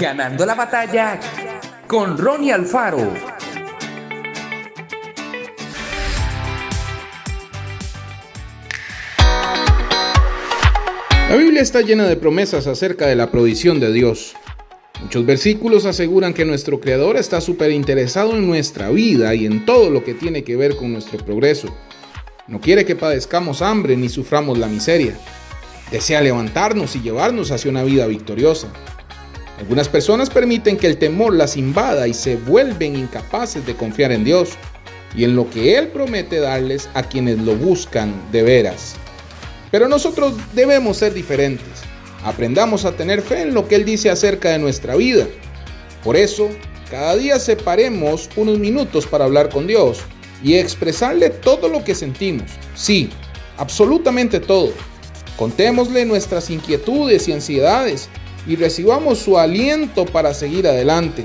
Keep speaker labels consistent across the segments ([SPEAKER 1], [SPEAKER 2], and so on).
[SPEAKER 1] Ganando la batalla con Ronnie Alfaro.
[SPEAKER 2] La Biblia está llena de promesas acerca de la provisión de Dios. Muchos versículos aseguran que nuestro Creador está súper interesado en nuestra vida y en todo lo que tiene que ver con nuestro progreso. No quiere que padezcamos hambre ni suframos la miseria. Desea levantarnos y llevarnos hacia una vida victoriosa. Algunas personas permiten que el temor las invada y se vuelven incapaces de confiar en Dios y en lo que Él promete darles a quienes lo buscan de veras. Pero nosotros debemos ser diferentes. Aprendamos a tener fe en lo que Él dice acerca de nuestra vida. Por eso, cada día separemos unos minutos para hablar con Dios y expresarle todo lo que sentimos. Sí, absolutamente todo. Contémosle nuestras inquietudes y ansiedades y recibamos su aliento para seguir adelante.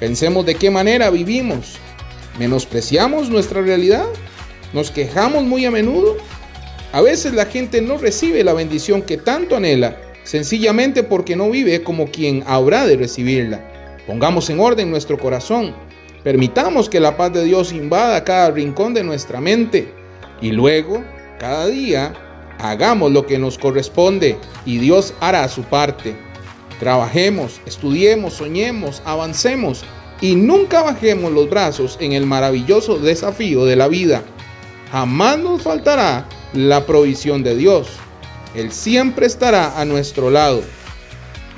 [SPEAKER 2] Pensemos de qué manera vivimos. ¿Menospreciamos nuestra realidad? ¿Nos quejamos muy a menudo? A veces la gente no recibe la bendición que tanto anhela, sencillamente porque no vive como quien habrá de recibirla. Pongamos en orden nuestro corazón. Permitamos que la paz de Dios invada cada rincón de nuestra mente. Y luego, cada día, hagamos lo que nos corresponde y Dios hará su parte. Trabajemos, estudiemos, soñemos, avancemos y nunca bajemos los brazos en el maravilloso desafío de la vida. Jamás nos faltará la provisión de Dios. Él siempre estará a nuestro lado.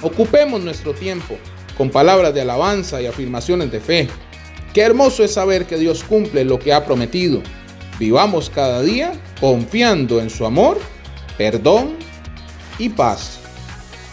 [SPEAKER 2] Ocupemos nuestro tiempo con palabras de alabanza y afirmaciones de fe. Qué hermoso es saber que Dios cumple lo que ha prometido. Vivamos cada día confiando en su amor, perdón y paz.